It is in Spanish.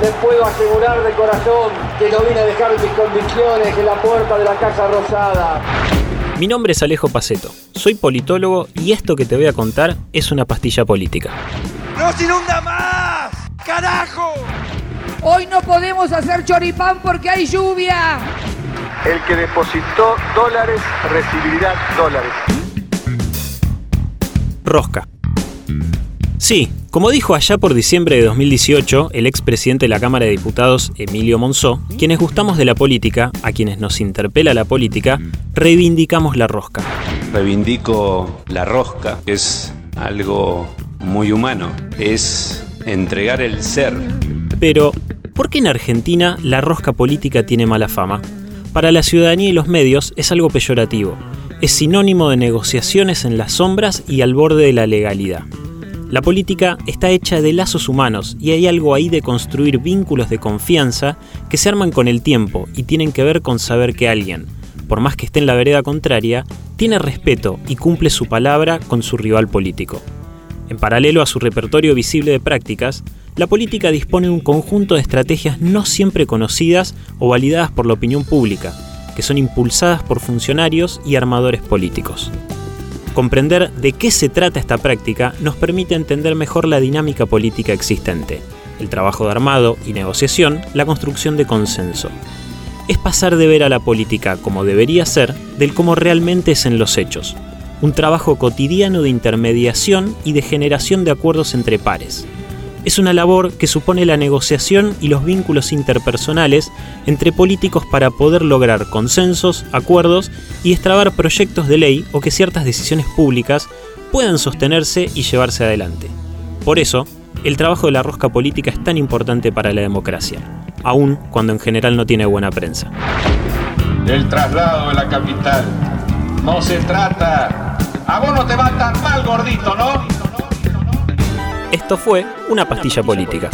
les puedo asegurar de corazón que no vine a dejar mis convicciones en la puerta de la Casa Rosada. Mi nombre es Alejo Paceto, soy politólogo y esto que te voy a contar es una pastilla política. ¡No se inunda más! ¡Carajo! Hoy no podemos hacer choripán porque hay lluvia. El que depositó dólares recibirá dólares. Rosca. Sí, como dijo allá por diciembre de 2018 el expresidente de la Cámara de Diputados, Emilio Monzó, quienes gustamos de la política, a quienes nos interpela la política, reivindicamos la rosca. Reivindico la rosca, es algo muy humano, es entregar el ser. Pero, ¿por qué en Argentina la rosca política tiene mala fama? Para la ciudadanía y los medios es algo peyorativo. Es sinónimo de negociaciones en las sombras y al borde de la legalidad. La política está hecha de lazos humanos y hay algo ahí de construir vínculos de confianza que se arman con el tiempo y tienen que ver con saber que alguien, por más que esté en la vereda contraria, tiene respeto y cumple su palabra con su rival político. En paralelo a su repertorio visible de prácticas, la política dispone de un conjunto de estrategias no siempre conocidas o validadas por la opinión pública, que son impulsadas por funcionarios y armadores políticos. Comprender de qué se trata esta práctica nos permite entender mejor la dinámica política existente, el trabajo de armado y negociación, la construcción de consenso. Es pasar de ver a la política como debería ser del cómo realmente es en los hechos, un trabajo cotidiano de intermediación y de generación de acuerdos entre pares, es una labor que supone la negociación y los vínculos interpersonales entre políticos para poder lograr consensos, acuerdos y extrabar proyectos de ley o que ciertas decisiones públicas puedan sostenerse y llevarse adelante. Por eso, el trabajo de la rosca política es tan importante para la democracia, aun cuando en general no tiene buena prensa. El traslado de la capital. No se trata. A vos no te va tan mal, gordito, ¿no? Esto fue Una pastilla política.